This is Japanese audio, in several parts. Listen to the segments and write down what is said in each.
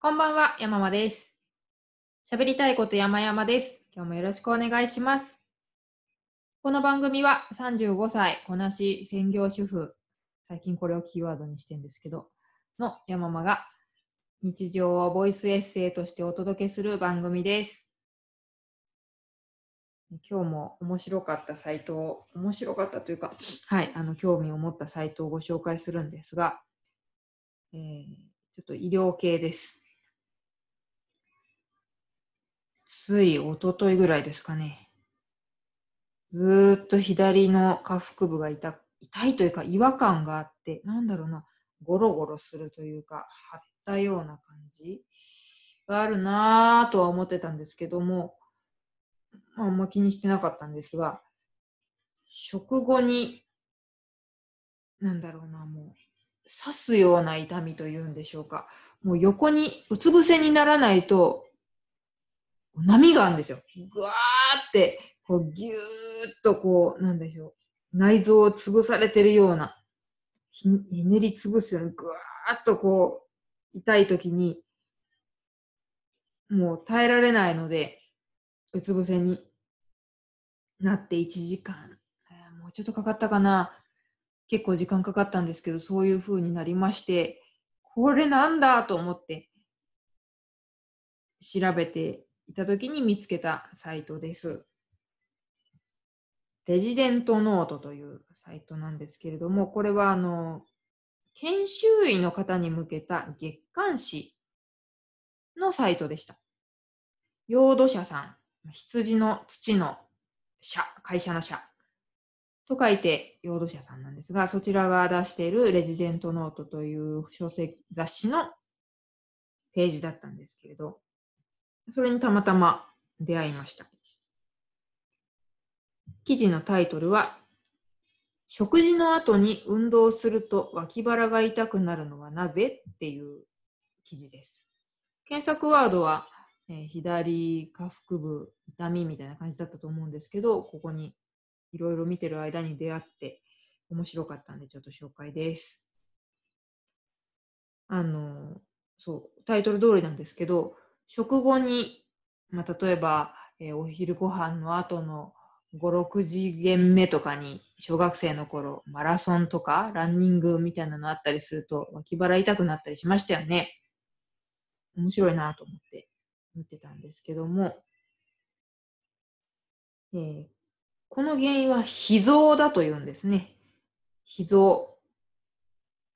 こんばんは、山間です。喋りたいこと山々です。今日もよろしくお願いします。この番組は35歳、こなし専業主婦、最近これをキーワードにしてんですけど、の山間が日常をボイスエッセイとしてお届けする番組です。今日も面白かったサイトを、面白かったというか、はい、あの、興味を持ったサイトをご紹介するんですが、えーちょっと医療系です。つい一昨日ぐらいですかね。ずっと左の下腹部が痛痛いというか違和感があって、なんだろうな、ゴロゴロするというか、張ったような感じがあるなぁとは思ってたんですけども、まあ、あんま気にしてなかったんですが、食後に、なんだろうな、もう、刺すような痛みというんでしょうか。もう横にうつ伏せにならないと、波があるんですよ。ぐわーって、こうぎゅーっとこう、なんでしょう。内臓を潰されてるような、ひひねり潰すようにぐわーっとこう、痛い時に、もう耐えられないので、うつ伏せになって1時間、えもうちょっとかかったかな。結構時間かかったんですけど、そういう風になりまして、これなんだと思って調べていた時に見つけたサイトです。レジデントノートというサイトなんですけれども、これはあの、研修医の方に向けた月刊誌のサイトでした。養土社さん、羊の土の社、会社の社と書いて養土社さんなんですが、そちらが出しているレジデントノートという書籍雑誌のページだったんですけれど、それにたまたま出会いました。記事のタイトルは、食事の後に運動すると脇腹が痛くなるのはなぜ？っていう記事です。検索ワードは、えー左下腹部痛みみたいな感じだったと思うんですけど、ここにいろいろ見てる間に出会って面白かったんでちょっと紹介です。あの、そう、タイトル通りなんですけど、食後に、まあ、例えば、えーお昼ご飯の後の5、6次元目とかに、小学生の頃、マラソンとかランニングみたいなのあったりすると、脇腹痛くなったりしましたよね。面白いなと思って見てたんですけども、えーこの原因は脾臓だというんですね。脾臓。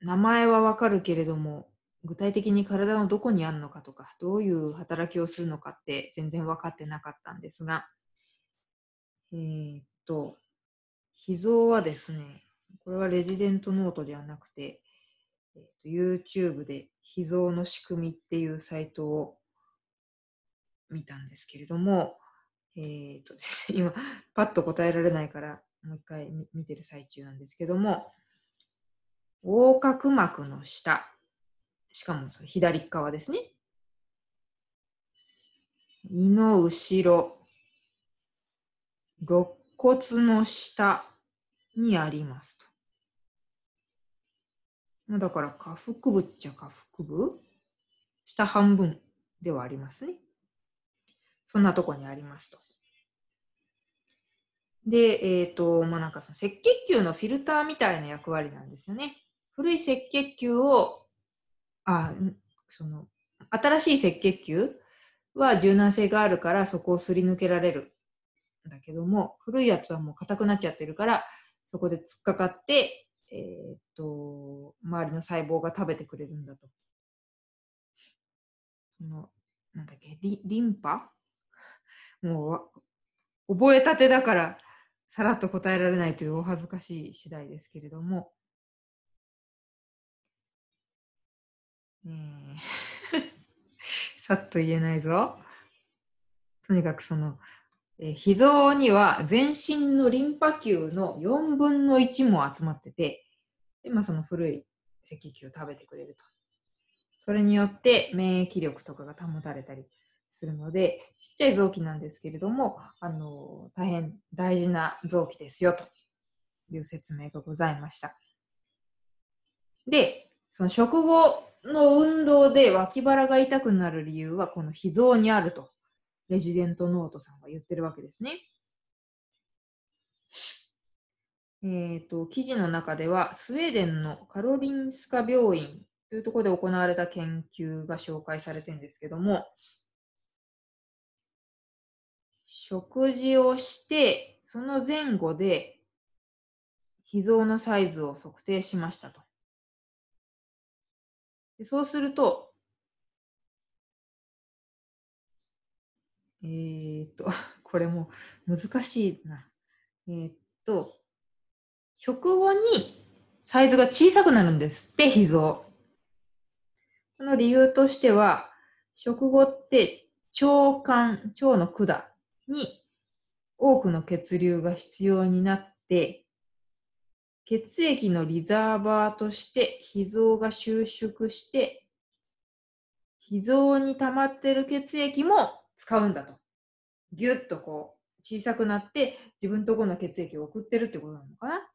名前はわかるけれども、具体的に体のどこにあるのかとか、どういう働きをするのかって全然分かってなかったんですが、えーっと、脾臓はですね、これはレジデントノートではなくて、えーっと YouTube で脾臓の仕組みっていうサイトを見たんですけれども、えーっとね、今、パッと答えられないから、もう一回見見てる最中なんですけども、横隔膜の下、しかもそれ左側ですね。胃の後ろ、肋骨の下にありますと。だから下腹部っちゃ下腹部下半分ではありますね。そんなとこにありますと。で、えっ、と、まあ、なんかその赤血球のフィルターみたいな役割なんですよね。古い赤血球を、あ、その、新しい赤血球は柔軟性があるからそこをすり抜けられる。んだけども、古いやつはもう硬くなっちゃってるから、そこで突っかかって、えっ、と、周りの細胞が食べてくれるんだと。その、なんだっけ、リリンパ？もう、覚えたてだから、さらっと答えられないというお恥ずかしい次第ですけれども、え さっと言えないぞ。とにかくその、え脾臓には全身のリンパ球の4分の1も集まってて、でまあ、その古い赤球を食べてくれると。それによって免疫力とかが保たれたりするので、ちっちゃい臓器なんですけれども、あの大変大事な臓器ですよという説明がございました。で、その食後の運動で脇腹が痛くなる理由はこの脾臓にあると、レジデントノートさんが言ってるわけですね。えっ、ー、と、記事の中では、スウェーデンのカロリンスカ病院というところで行われた研究が紹介されてるんですけども、食事をして、その前後で脾臓のサイズを測定しましたと。でそうすると、えー、っと、これも難しいな。えー、っと、食後にサイズが小さくなるんですって、脾臓。その理由としては、食後って腸管、腸の管に多くの血流が必要になって、血液のリザーバーとして脾臓が収縮して、脾臓に溜まってる血液も使うんだと。ぎゅっとこう小さくなって自分とこの血液を送ってるってことなのかな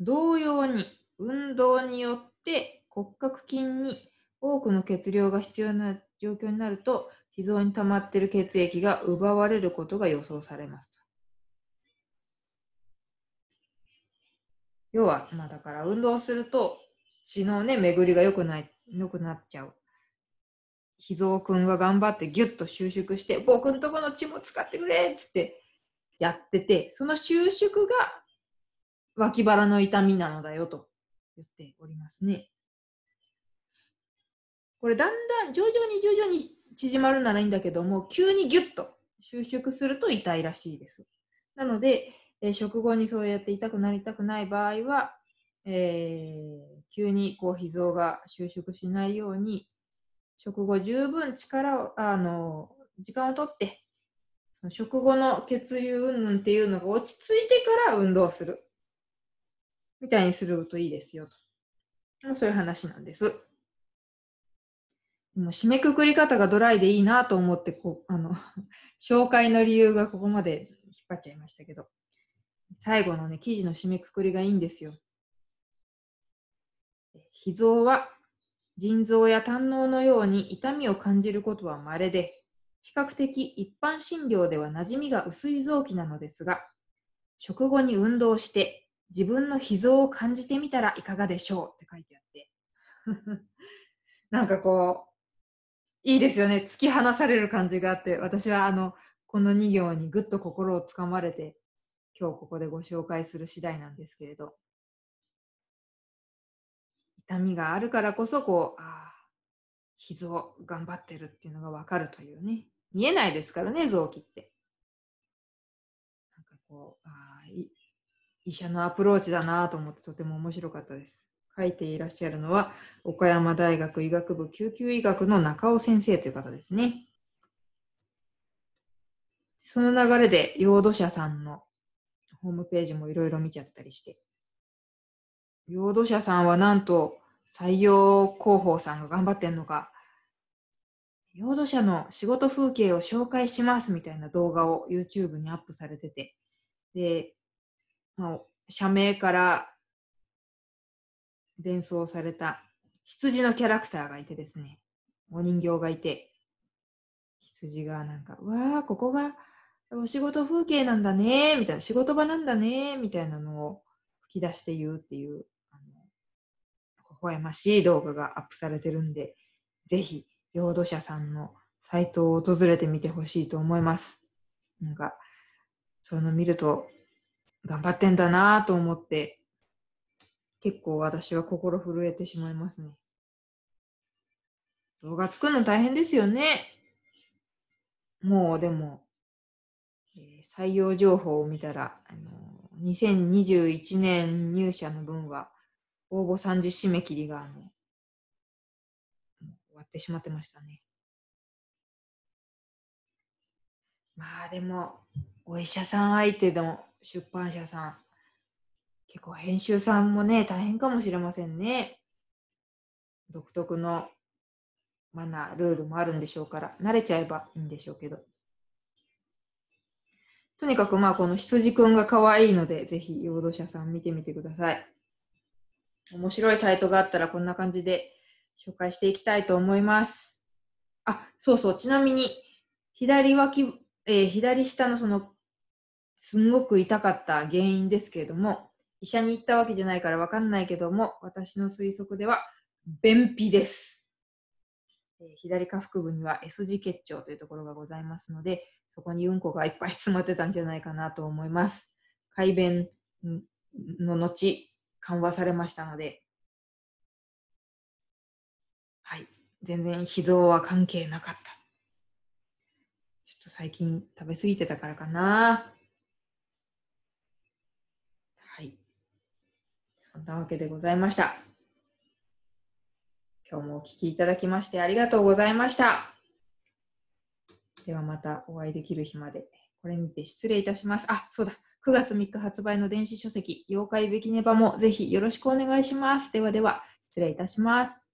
同様に運動によって骨格筋に多くの血量が必要な状況になると脾臓に溜まっている血液が奪われることが予想されます。要は、まあだから運動すると血のね、巡りが良くない、良くなっちゃう。脾臓くんが頑張ってギュッと収縮して、僕んとこの血も使ってくれっつってやってて、その収縮が脇腹の痛みなのだよと言っておりますね。これだんだん徐々に徐々に縮まるならいいんだけども、急にギュッと収縮すると痛いらしいです。なので、え、食後にそうやって痛くなりたくない場合は、えー、急にこう脾臓が収縮しないように、食後十分力を、あの、時間をとって、その食後の血流云々っていうのが落ち着いてから運動する。みたいにするといいですよと。そういう話なんです。もう締めくくり方がドライでいいなと思ってこう、あの、紹介の理由がここまで引っ張っちゃいましたけど、最後のね、記事の締めくくりがいいんですよ。脾臓は腎臓や胆ののように痛みを感じることは稀で、比較的一般診療では馴染みが薄い臓器なのですが、食後に運動して自分の脾臓を感じてみたらいかがでしょう？って書いてあって。なんかこう、いいですよね。突き放される感じがあって、私はあの、この2行にぐっと心をつかまれて、今日ここでご紹介する次第なんですけれど。痛みがあるからこそ、こう、ああ、脾臓頑張ってるっていうのがわかるというね。見えないですからね、臓器って。なんかこう、ああ、医者のアプローチだなと思ってとても面白かったです。書いていらっしゃるのは、岡山大学医学部救急医学の中尾先生という方ですね。その流れで、ヨード社さんのホームページもいろいろ見ちゃったりして、ヨード社さんはなんと採用広報さんが頑張ってんのか、ヨード社の仕事風景を紹介しますみたいな動画を YouTube にアップされてて、で、まあ、社名から伝送された羊のキャラクターがいてですね、お人形がいて、羊がなんか、わあ、ここがお仕事風景なんだね、みたいな、仕事場なんだね、みたいなのを吹き出して言うっていう、あの、微笑ましい動画がアップされてるんで、ぜひ、領土者さんのサイトを訪れてみてほしいと思います。なんか、そういうの見ると、頑張ってんだなぁと思って、結構私は心震えてしまいますね。動画作るの大変ですよね。もうでも、え、採用情報を見たら、あの、2021年入社の分は応募3次締め切りがあの終わってしまってましたね。まあでも、お医者さん相手の出版社さん、結構編集さんもね、大変かもしれませんね。独特のマナー、ルールもあるんでしょうから、慣れちゃえばいいんでしょうけど。とにかくまあこの羊くんが可愛いので、ぜひ養土者さん見てみてください。面白いサイトがあったらこんな感じで紹介していきたいと思います。あ、そうそう、ちなみに左脇、えー、左下のそのすんごく痛かった原因ですけれども、医者に行ったわけじゃないからわかんないけども、私の推測では便秘です。え左下腹部には S 字結腸というところがございますので、そこにうんこがいっぱい詰まってたんじゃないかなと思います。改便の後、緩和されましたので、はい、全然脾臓は関係なかった。ちょっと最近食べ過ぎてたからかな。はい。そんなわけでございました。今日もお聴きいただきましてありがとうございました。ではまたお会いできる日まで。これにて失礼いたします。あ、そうだ。9月3日発売の電子書籍、妖怪べきねばもぜひよろしくお願いします。ではでは、失礼いたします。